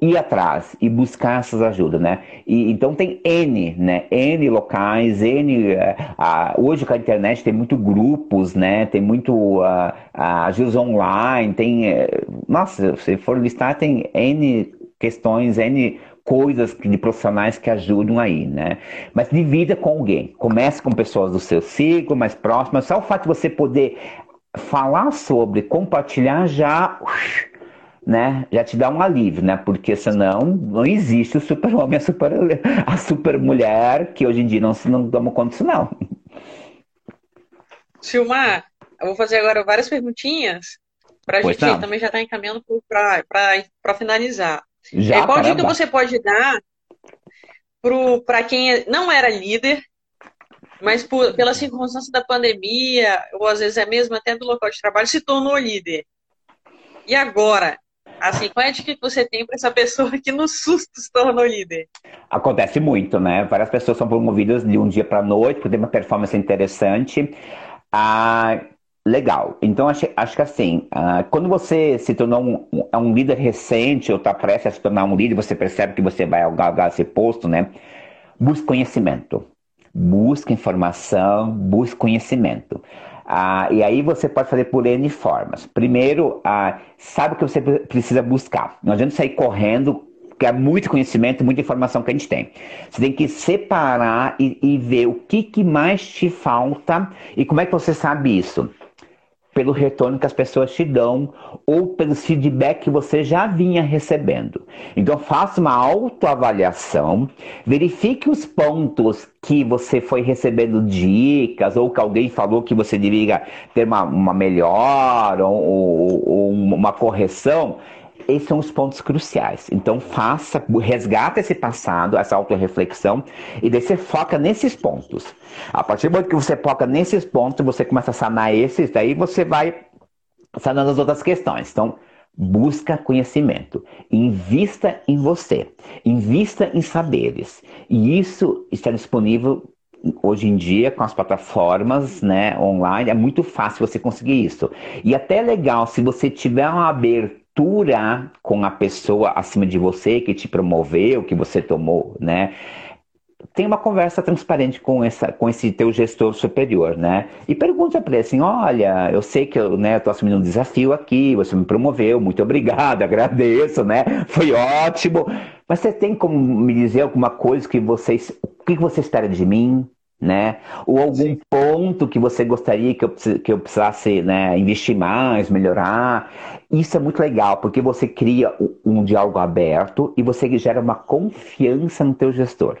ir atrás e buscar essas ajudas, né? E, então tem N, né? N locais, N. Uh, hoje com a internet tem muito grupos, né? Tem muito uh, ajudas online, tem. Uh, nossa, se for listar, tem N questões, N coisas de profissionais que ajudam aí, né? Mas divida com alguém. Comece com pessoas do seu ciclo mais próximas. Só o fato de você poder falar sobre, compartilhar já, né? Já te dá um alívio, né? Porque senão não existe o super homem, a super, a super mulher que hoje em dia não se não toma conta disso, não. Silmar, eu vou fazer agora várias perguntinhas para a gente não. também já estar tá encaminhando para finalizar. Já, é, qual caramba. dica você pode dar para quem não era líder, mas por, pela circunstância da pandemia, ou às vezes é mesmo até do local de trabalho, se tornou líder? E agora? Assim, qual é a dica que você tem para essa pessoa que no susto se tornou líder? Acontece muito, né? Várias pessoas são promovidas de um dia para a noite por ter uma performance interessante. Ah, Legal. Então, acho, acho que assim, uh, quando você se tornou um, um, é líder recente ou está prestes a se tornar um líder, você percebe que você vai galgar esse posto, né? Busque conhecimento. Busque informação, busque conhecimento. Ah, e aí você pode fazer por N formas. Primeiro, ah, sabe o que você precisa buscar. Não adianta sair correndo, porque é muito conhecimento, muita informação que a gente tem. Você tem que separar e, e ver o que, que mais te falta e como é que você sabe isso pelo retorno que as pessoas te dão ou pelo feedback que você já vinha recebendo. Então faça uma autoavaliação, verifique os pontos que você foi recebendo dicas ou que alguém falou que você deveria ter uma, uma melhor ou, ou, ou uma correção esses são os pontos cruciais. Então faça, resgata esse passado, essa autorreflexão, e daí você foca nesses pontos. A partir do momento que você foca nesses pontos, você começa a sanar esses, daí você vai sanando as outras questões. Então, busca conhecimento, invista em você, invista em saberes. E isso está disponível hoje em dia com as plataformas né, online, é muito fácil você conseguir isso. E até é legal se você tiver uma abertura postura com a pessoa acima de você que te promoveu, que você tomou, né? Tem uma conversa transparente com, essa, com esse teu gestor superior, né? E pergunta para ele assim: olha, eu sei que eu né, estou assumindo um desafio aqui, você me promoveu, muito obrigado, <laughs> agradeço, né? Foi ótimo. Mas você tem como me dizer alguma coisa que vocês. O que você espera de mim? Né? Ou algum Sim. ponto que você gostaria que eu, que eu precisasse né, investir mais, melhorar. Isso é muito legal, porque você cria um diálogo aberto e você gera uma confiança no teu gestor.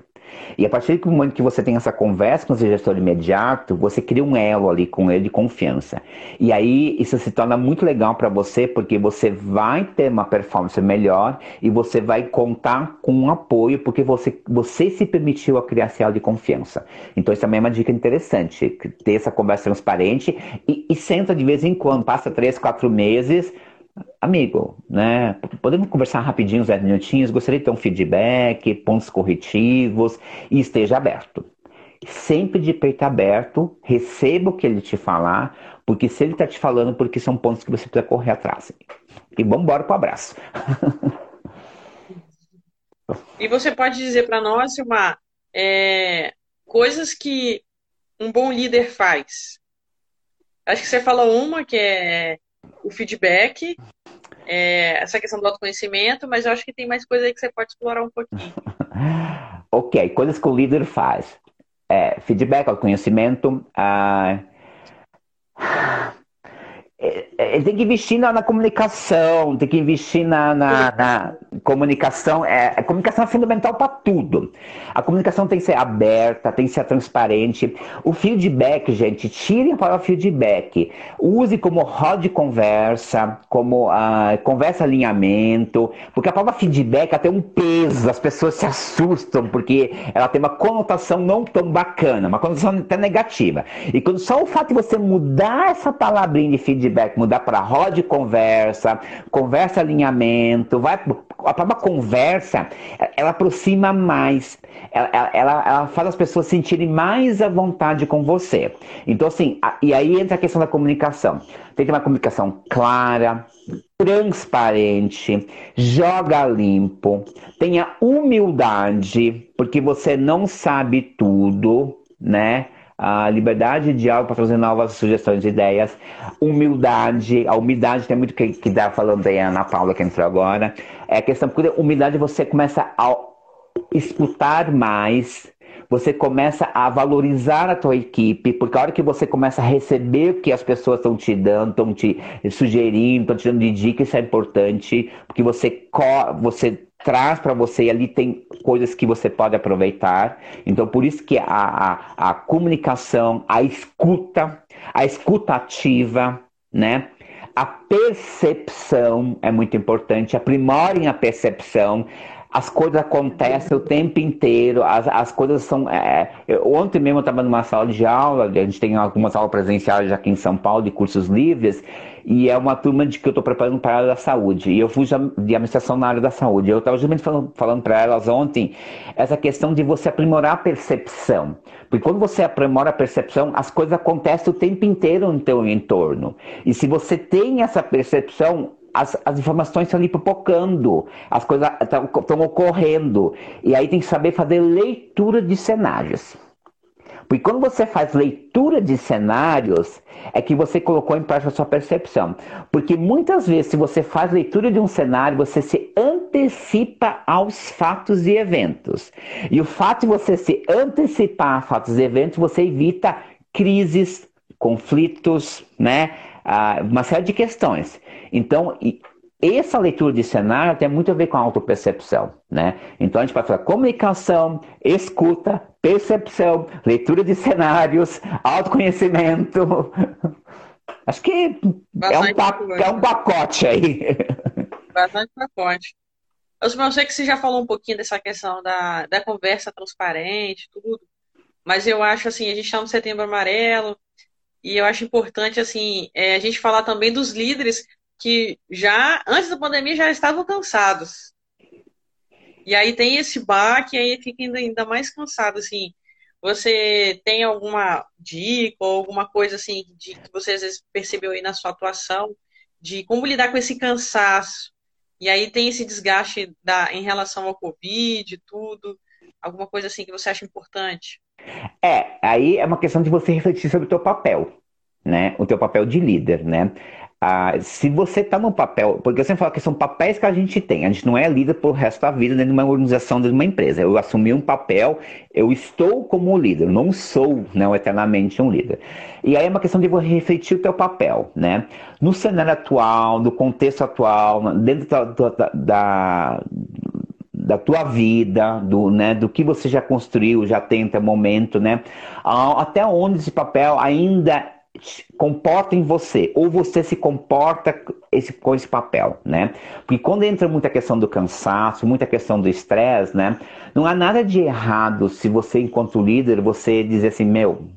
E a partir do momento que você tem essa conversa com o seu gestor imediato, você cria um elo ali com ele de confiança. E aí isso se torna muito legal para você, porque você vai ter uma performance melhor e você vai contar com um apoio, porque você, você se permitiu a criar esse elo de confiança. Então isso também é uma dica interessante, ter essa conversa transparente e, e senta de vez em quando, passa três, quatro meses amigo, né? Podemos conversar rapidinho, uns 10 minutinhos. Gostaria de ter um feedback, pontos corretivos e esteja aberto. Sempre de peito aberto, receba o que ele te falar, porque se ele está te falando, porque são pontos que você precisa correr atrás. E vamos embora para o abraço. <laughs> e você pode dizer para nós, Silmar, é, coisas que um bom líder faz. Acho que você falou uma que é o feedback, é, essa questão do autoconhecimento, mas eu acho que tem mais coisa aí que você pode explorar um pouquinho. <laughs> ok, coisas que o líder faz. É, feedback, autoconhecimento. Uh, ele tem que investir na, na, comunicação, tem que investir na, na, na comunicação. É, a comunicação é fundamental para tudo. A comunicação tem que ser aberta, tem que ser transparente. O feedback, gente, tirem para o feedback. Use como roda de conversa, como uh, conversa alinhamento, porque a palavra feedback tem um peso, as pessoas se assustam, porque ela tem uma conotação não tão bacana, uma conotação até negativa. E quando só o fato de você mudar essa palavrinha de feedback, mudar para roda de conversa, conversa alinhamento, vai a própria conversa, ela aproxima mais, ela, ela, ela faz as pessoas sentirem mais à vontade com você. Então, assim, a, e aí entra a questão da comunicação. Tem que ter uma comunicação clara, transparente, joga limpo, tenha humildade, porque você não sabe tudo, né? A liberdade de diálogo para trazer novas sugestões e ideias, humildade, a humildade tem muito que, que dá falando aí a Ana Paula que entrou agora, é a questão, porque humildade você começa a escutar mais, você começa a valorizar a tua equipe, porque a hora que você começa a receber o que as pessoas estão te dando, estão te sugerindo, estão te dando de dica, isso é importante, porque você, você traz para você e ali tem coisas que você pode aproveitar. Então, por isso que a, a, a comunicação, a escuta, a escuta ativa, né? A percepção é muito importante, aprimorem a percepção. As coisas acontecem o tempo inteiro, as, as coisas são. É, eu, ontem mesmo eu estava numa sala de aula, a gente tem algumas aulas presenciais aqui em São Paulo, de cursos livres, e é uma turma de que eu estou preparando para a área da saúde. E eu fui de administração na área da saúde. Eu estava justamente falando, falando para elas ontem essa questão de você aprimorar a percepção. Porque quando você aprimora a percepção, as coisas acontecem o tempo inteiro no teu entorno. E se você tem essa percepção, as, as informações estão ali pipocando, as coisas estão ocorrendo. E aí tem que saber fazer leitura de cenários. Porque quando você faz leitura de cenários, é que você colocou em prática a sua percepção. Porque muitas vezes, se você faz leitura de um cenário, você se antecipa aos fatos e eventos. E o fato de você se antecipar a fatos e eventos, você evita crises, conflitos, né? Ah, uma série de questões. Então, essa leitura de cenário tem muito a ver com a autopercepção, né? Então a gente pode falar comunicação, escuta, percepção, leitura de cenários, autoconhecimento. <laughs> Acho que é um, é um, pacote aí. Bastante pacote. Eu sei que você já falou um pouquinho dessa questão da, da conversa transparente, tudo. Mas eu acho assim, a gente está no setembro amarelo, e eu acho importante assim, é, a gente falar também dos líderes que já, antes da pandemia, já estavam cansados. E aí tem esse baque, aí fica ainda, ainda mais cansado, assim. Você tem alguma dica ou alguma coisa assim de que você às vezes percebeu aí na sua atuação de como lidar com esse cansaço? E aí tem esse desgaste da, em relação ao Covid, tudo. Alguma coisa assim que você acha importante? É, aí é uma questão de você refletir sobre o teu papel, né? O teu papel de líder, né? Ah, se você está no papel, porque eu sempre falo que são papéis que a gente tem, a gente não é líder por resto da vida dentro de uma organização, dentro de uma empresa. Eu assumi um papel, eu estou como líder, não sou não, eternamente um líder. E aí é uma questão de você refletir o teu papel, né? No cenário atual, no contexto atual, dentro da, da, da da tua vida, do, né, do que você já construiu, já tem até o momento, né? Até onde esse papel ainda comporta em você, ou você se comporta esse, com esse papel, né? Porque quando entra muita questão do cansaço, muita questão do estresse, né? Não há nada de errado se você, enquanto líder, você dizer assim, meu,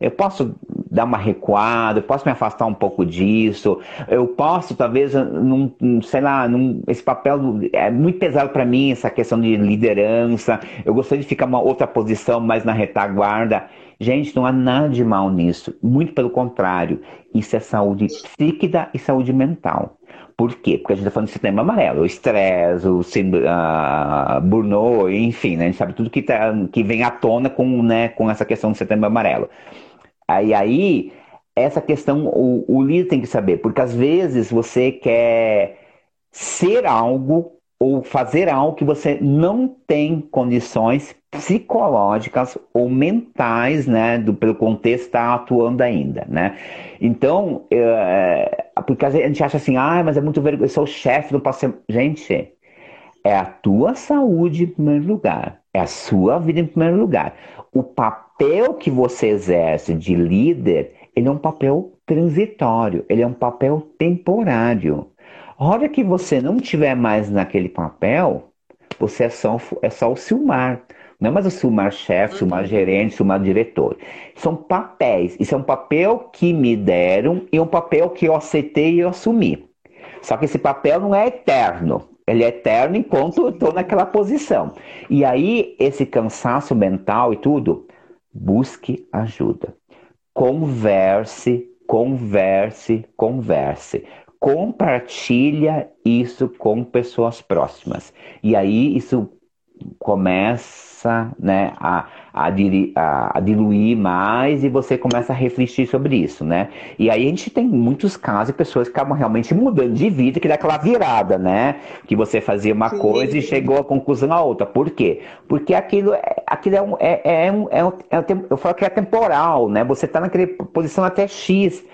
eu posso dar uma recuada, eu posso me afastar um pouco disso, eu posso, talvez, num, sei lá, num, esse papel é muito pesado para mim, essa questão de liderança, eu gostaria de ficar uma outra posição mais na retaguarda. Gente, não há nada de mal nisso, muito pelo contrário, isso é saúde psíquica e saúde mental. Por quê? Porque a gente está falando do sistema amarelo, o estresse, o uh, burnout, enfim, né? a gente sabe tudo que, tá, que vem à tona com, né, com essa questão do sistema amarelo. Aí, aí essa questão o, o líder tem que saber, porque às vezes você quer ser algo ou fazer algo que você não tem condições psicológicas ou mentais, né, do, pelo contexto está atuando ainda, né? Então, é, porque a gente acha assim, ah, mas é muito vergonhoso, eu sou o chefe, posso ser... Gente, é a tua saúde em primeiro lugar, é a sua vida em primeiro lugar. O papel que você exerce de líder, ele é um papel transitório, ele é um papel temporário. A hora que você não tiver mais naquele papel, você é só, é só o Silmar. Não é mais o Silmar chefe, uhum. Silmar gerente, Silmar diretor. São papéis. Isso é um papel que me deram e um papel que eu aceitei e eu assumi. Só que esse papel não é eterno. Ele é eterno enquanto eu estou naquela posição. E aí, esse cansaço mental e tudo, busque ajuda. Converse, converse, converse compartilha isso com pessoas próximas. E aí isso começa né, a, a, a, diluir mais e você começa a refletir sobre isso, né? E aí a gente tem muitos casos de pessoas que acabam realmente mudando de vida, que dá aquela virada, né? Que você fazia uma Sim. coisa e chegou à conclusão a outra. Por quê? Porque aquilo, é, aquilo é, um, é, é, um, é, um, é um, eu falo que é temporal, né? Você está naquela posição até X.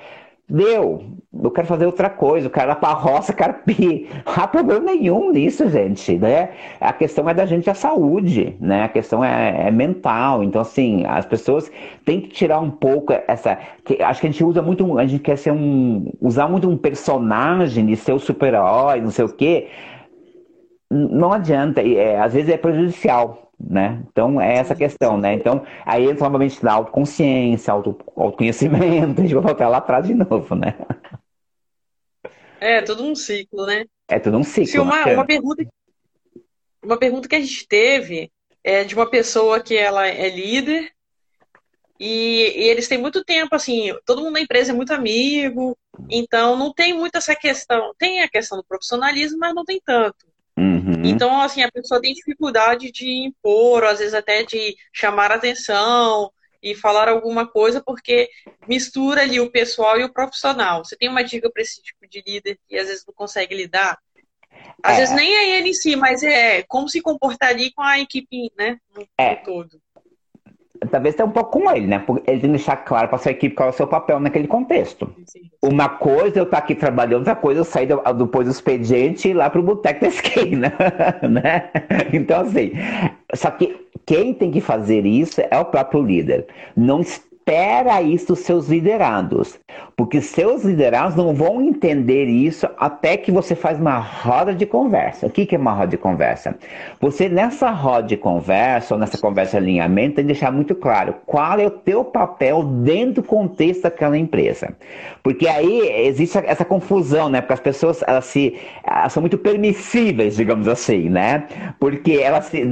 Deu, eu quero fazer outra coisa, quero ir para a roça carpir. Não <laughs> há problema nenhum nisso, gente, né? A questão é da gente a saúde, né? A questão é, é mental. Então, assim, as pessoas têm que tirar um pouco essa. Que, acho que a gente usa muito, a gente quer ser um. usar muito um personagem de ser o super-herói, não sei o quê. não adianta, é, às vezes é prejudicial, né? Então é essa questão, né? Então aí entra novamente na autoconsciência, auto, autoconhecimento, <laughs> a gente vai voltar lá atrás de novo, né? É, tudo um ciclo, né? É tudo um ciclo. Se uma, uma, pergunta, uma pergunta que a gente teve é de uma pessoa que ela é líder e, e, eles têm muito tempo, assim, todo mundo na empresa é muito amigo, então não tem muito essa questão. Tem a questão do profissionalismo, mas não tem tanto. Uhum. Então, assim, a pessoa tem dificuldade de impor, ou às vezes até de chamar atenção, e falar alguma coisa, porque mistura ali o pessoal e o profissional. Você tem uma dica para esse tipo de líder que às vezes não consegue lidar? Às é. vezes nem é ele em si, mas é como se comportaria com a equipe, né? No é. todo. Talvez tenha um pouco com ele, né? Porque ele tem que deixar claro para sua equipe qual é o seu papel naquele contexto. Sim. Uma coisa é eu estar tá aqui trabalhando, outra coisa é eu sair depois do expediente e ir lá para o boteco da <laughs> esquina, <laughs> né? Então, assim, só que quem tem que fazer isso é o próprio líder. Não espera isso seus liderados, porque seus liderados não vão entender isso até que você faz uma roda de conversa. O que é uma roda de conversa? Você nessa roda de conversa ou nessa conversa de alinhamento tem que deixar muito claro qual é o teu papel dentro do contexto daquela empresa, porque aí existe essa confusão, né? Porque as pessoas elas se elas são muito permissíveis, digamos assim, né? Porque elas se,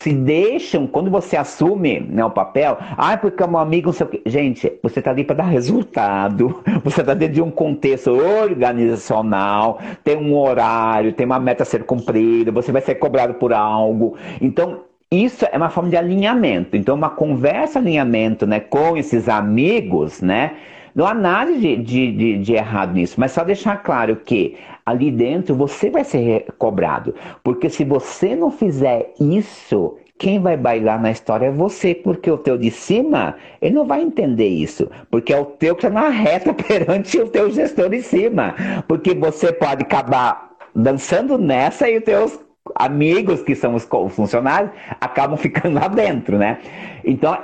se deixam quando você assume né, o papel, ah, porque é um amigo, não sei Gente, você está ali para dar resultado, <laughs> você está dentro de um contexto organizacional, tem um horário, tem uma meta a ser cumprida, você vai ser cobrado por algo. Então, isso é uma forma de alinhamento. Então, uma conversa, alinhamento né, com esses amigos, né? Não há nada de, de, de, de, errado nisso, mas só deixar claro que ali dentro você vai ser cobrado. Porque se você não fizer isso, quem vai bailar na história é você, porque o teu de cima, ele não vai entender isso, porque é o teu que está na reta <laughs> perante o teu gestor de cima, porque você pode acabar dançando nessa e os teus amigos, que são os funcionários, acabam ficando lá dentro, né? Então,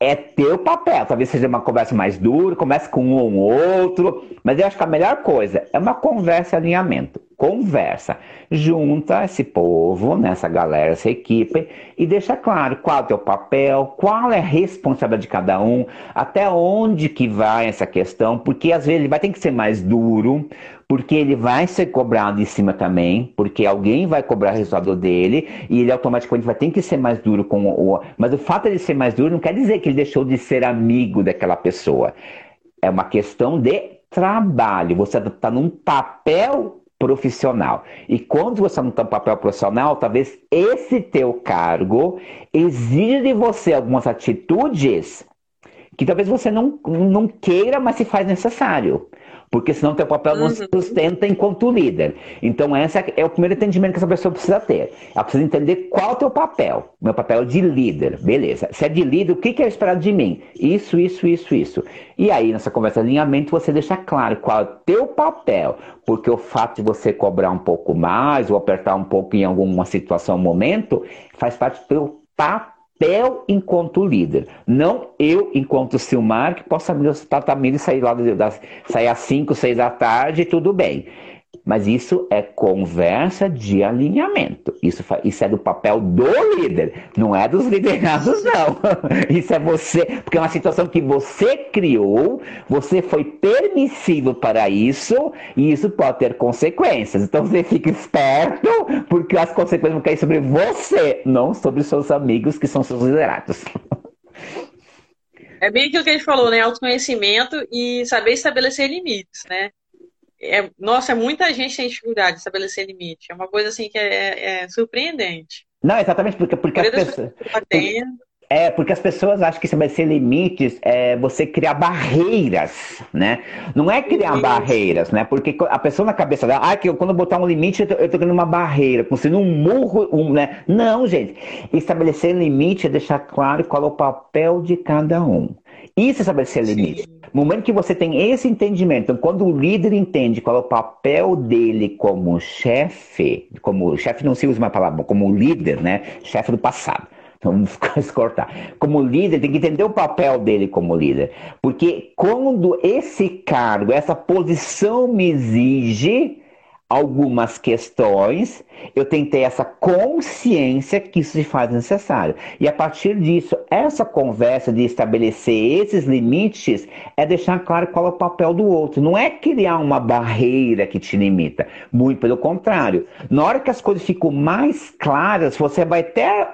é teu papel. Talvez seja uma conversa mais dura, comece com um ou outro, mas eu acho que a melhor coisa é uma conversa alinhamento. Conversa. Junta esse povo, nessa galera, essa equipe, e deixa claro qual é o teu papel, qual é a responsabilidade de cada um, até onde que vai essa questão, porque às vezes ele vai ter que ser mais duro, porque ele vai ser cobrado em cima também, porque alguém vai cobrar o resultado dele e ele automaticamente vai ter que ser mais duro com o. Mas o fato de ele ser mais duro não quer dizer que ele deixou de ser amigo daquela pessoa. É uma questão de trabalho. Você está num papel profissional. E quando você não no papel profissional, talvez esse teu cargo exija de você algumas atitudes que talvez você não, não queira, mas se faz necessário porque senão teu papel uhum. não se sustenta enquanto líder. Então, esse é o primeiro entendimento que essa pessoa precisa ter. Ela precisa entender qual é o teu papel. Meu papel é de líder, beleza. Se é de líder, o que é esperado de mim? Isso, isso, isso, isso. E aí, nessa conversa de alinhamento, você deixa claro qual é o teu papel, porque o fato de você cobrar um pouco mais ou apertar um pouco em alguma situação, momento, faz parte do teu papel papel enquanto líder. Não eu, enquanto Silmar, que possa abrir os tatamiros e sair lá das, sair às 5, 6 da tarde, tudo bem. Mas isso é conversa de alinhamento. Isso, isso é do papel do líder, não é dos liderados, <laughs> não. Isso é você, porque é uma situação que você criou, você foi permissivo para isso, e isso pode ter consequências. Então você fica esperto, porque as consequências vão cair sobre você, não sobre seus amigos que são seus liderados. É bem aquilo que a gente falou, né? Autoconhecimento e saber estabelecer limites, né? É, nossa, muita gente tem dificuldade de estabelecer limite. É uma coisa assim que é, é surpreendente. Não, exatamente porque, porque as pessoas. É, porque as pessoas acham que estabelecer limites é você criar barreiras, né? Não é criar Sim. barreiras, né? Porque a pessoa na cabeça dela, ah, que eu, quando eu botar um limite, eu tô, eu tô criando uma barreira, como se não murro, um, né? Não, gente. Estabelecer limite é deixar claro qual é o papel de cada um. Isso é estabelecer limite. No momento que você tem esse entendimento, então, quando o líder entende qual é o papel dele como chefe, como chefe não se usa uma palavra, como líder, né? Chefe do passado. Então, vamos <laughs> cortar. Como líder, tem que entender o papel dele como líder. Porque quando esse cargo, essa posição me exige, algumas questões, eu tentei essa consciência que isso se faz necessário. E a partir disso, essa conversa de estabelecer esses limites é deixar claro qual é o papel do outro. Não é criar uma barreira que te limita. Muito pelo contrário. Na hora que as coisas ficam mais claras, você vai até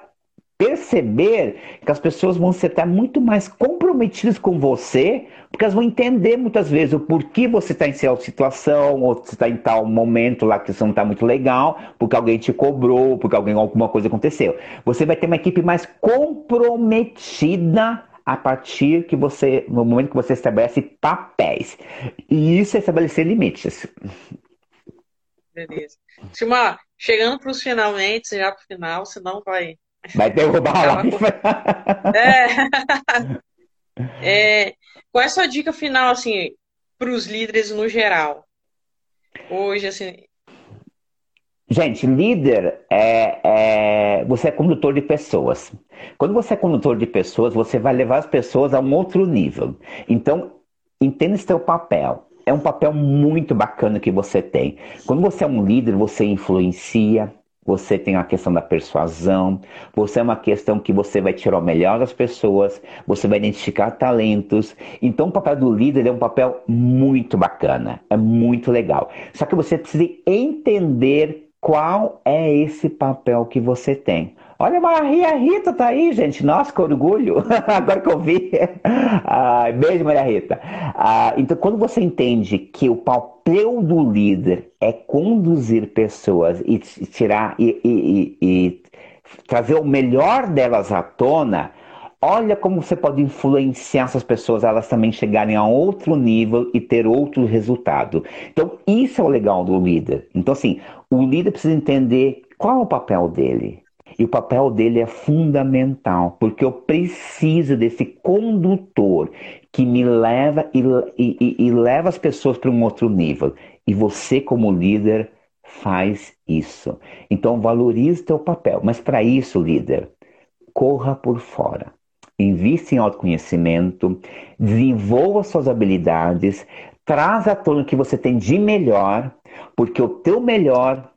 perceber que as pessoas vão ser até muito mais comprometidas com você, porque elas vão entender muitas vezes o porquê você está em tal situação, ou você está em tal momento lá que você não está muito legal, porque alguém te cobrou, porque alguém alguma coisa aconteceu. Você vai ter uma equipe mais comprometida a partir que você, no momento que você estabelece papéis. E isso é estabelecer limites. Beleza. Silmar, chegando para os finalmente, já para o final, senão vai Vai derrubar a live. É. é. Qual é a sua dica final, assim, para os líderes no geral? Hoje, assim. Gente, líder é, é, Você é condutor de pessoas. Quando você é condutor de pessoas, você vai levar as pessoas a um outro nível. Então, entenda esse seu papel. É um papel muito bacana que você tem. Quando você é um líder, você influencia, você tem a questão da persuasão, você é uma questão que você vai tirar o melhor das pessoas, você vai identificar talentos. Então, o papel do líder é um papel muito bacana, é muito legal. Só que você precisa entender qual é esse papel que você tem. Olha, Maria Rita tá aí, gente. Nossa, que orgulho. <laughs> Agora que eu vi. Ah, beijo, Maria Rita. Ah, então, quando você entende que o papel do líder é conduzir pessoas e tirar e, e, e, e trazer o melhor delas à tona, olha como você pode influenciar essas pessoas, elas também chegarem a outro nível e ter outro resultado. Então, isso é o legal do líder. Então, assim, o líder precisa entender qual é o papel dele. E o papel dele é fundamental, porque eu preciso desse condutor que me leva e, e, e leva as pessoas para um outro nível. E você, como líder, faz isso. Então, valorize teu papel. Mas para isso, líder, corra por fora. Invista em autoconhecimento, desenvolva suas habilidades, traz à tona o que você tem de melhor, porque o teu melhor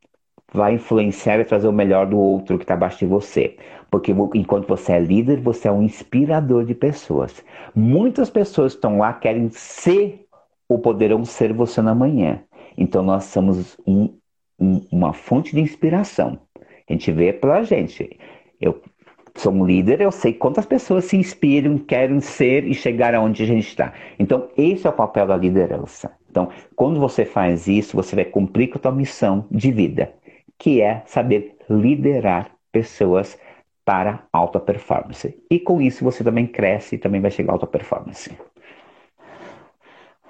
vai influenciar e trazer o melhor do outro que está abaixo de você. Porque enquanto você é líder, você é um inspirador de pessoas. Muitas pessoas estão lá, querem ser ou poderão ser você na manhã. Então nós somos um, um, uma fonte de inspiração. A gente vê pela gente. Eu sou um líder, eu sei quantas pessoas se inspiram, querem ser e chegar aonde a gente está. Então, esse é o papel da liderança. Então, quando você faz isso, você vai cumprir com a tua missão de vida que é saber liderar pessoas para alta performance. E com isso você também cresce e também vai chegar a alta performance.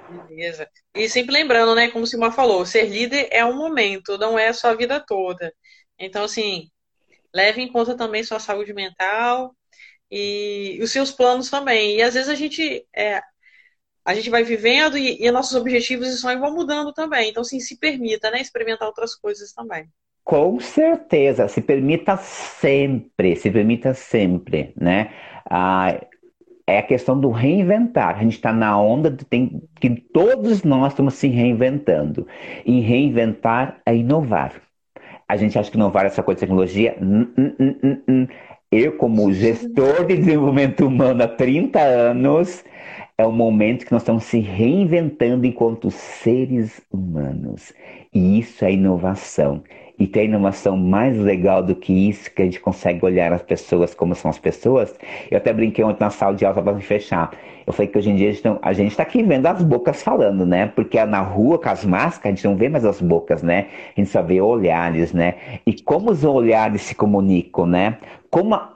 Beleza. E sempre lembrando, né, como o Simão falou, ser líder é um momento, não é a sua vida toda. Então, assim, leve em conta também sua saúde mental e os seus planos também. E às vezes a gente é, a gente vai vivendo e, e nossos objetivos e sonhos vão mudando também. Então, assim, se permita, né, experimentar outras coisas também. Com certeza, se permita sempre, se permita sempre, né? Ah, é a questão do reinventar. A gente está na onda de tem, que todos nós estamos se reinventando. E reinventar é inovar. A gente acha que inovar é essa coisa de tecnologia. Eu, como gestor de desenvolvimento humano há 30 anos, é o momento que nós estamos se reinventando enquanto seres humanos. E isso é inovação. E tem inovação mais legal do que isso, que a gente consegue olhar as pessoas como são as pessoas. Eu até brinquei ontem na sala de aula para fechar. Eu falei que hoje em dia a gente está aqui vendo as bocas falando, né? Porque na rua, com as máscaras, a gente não vê mais as bocas, né? A gente só vê olhares, né? E como os olhares se comunicam, né? Como a,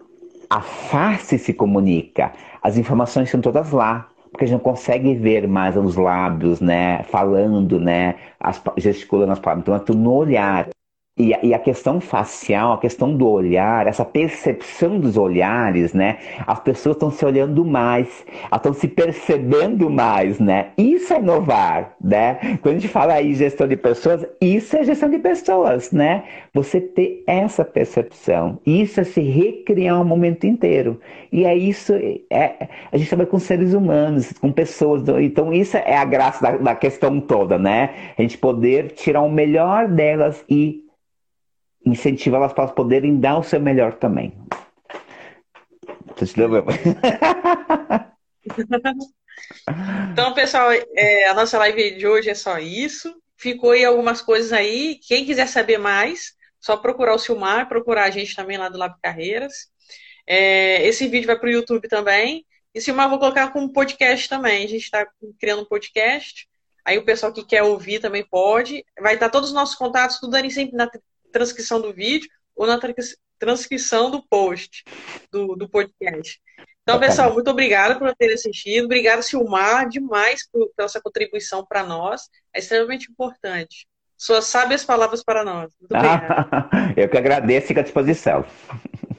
a face se comunica. As informações estão todas lá porque a gente não consegue ver mais os lábios, né, falando, né, as, gesticulando as palavras. Então é tudo no olhar. E a, e a, questão facial, a questão do olhar, essa percepção dos olhares, né? As pessoas estão se olhando mais, estão se percebendo mais, né? Isso é inovar, né? Quando a gente fala aí gestão de pessoas, isso é gestão de pessoas, né? Você ter essa percepção, isso é se recriar o momento inteiro. E é isso, é, a gente trabalha com seres humanos, com pessoas, então isso é a graça da, da questão toda, né? A gente poder tirar o melhor delas e incentivá-las para poderem dar o seu melhor também. <laughs> então, pessoal, é, a nossa live de hoje é só isso. Ficou aí algumas coisas aí. Quem quiser saber mais, só procurar o Silmar, procurar a gente também lá do Lab Carreiras. É, esse vídeo vai para o YouTube também. E Silmar, vou colocar como podcast também. A gente está criando um podcast. Aí o pessoal que quer ouvir também pode. Vai estar todos os nossos contatos, tudo ali sempre na transcrição do vídeo ou na transcrição do post do, do podcast. Então, pessoal, muito obrigada por ter assistido. Obrigado, Silmar, demais por, pela sua contribuição para nós. É extremamente importante. Suas sábias palavras para nós. Muito obrigado. <laughs> Eu que agradeço e fico à disposição.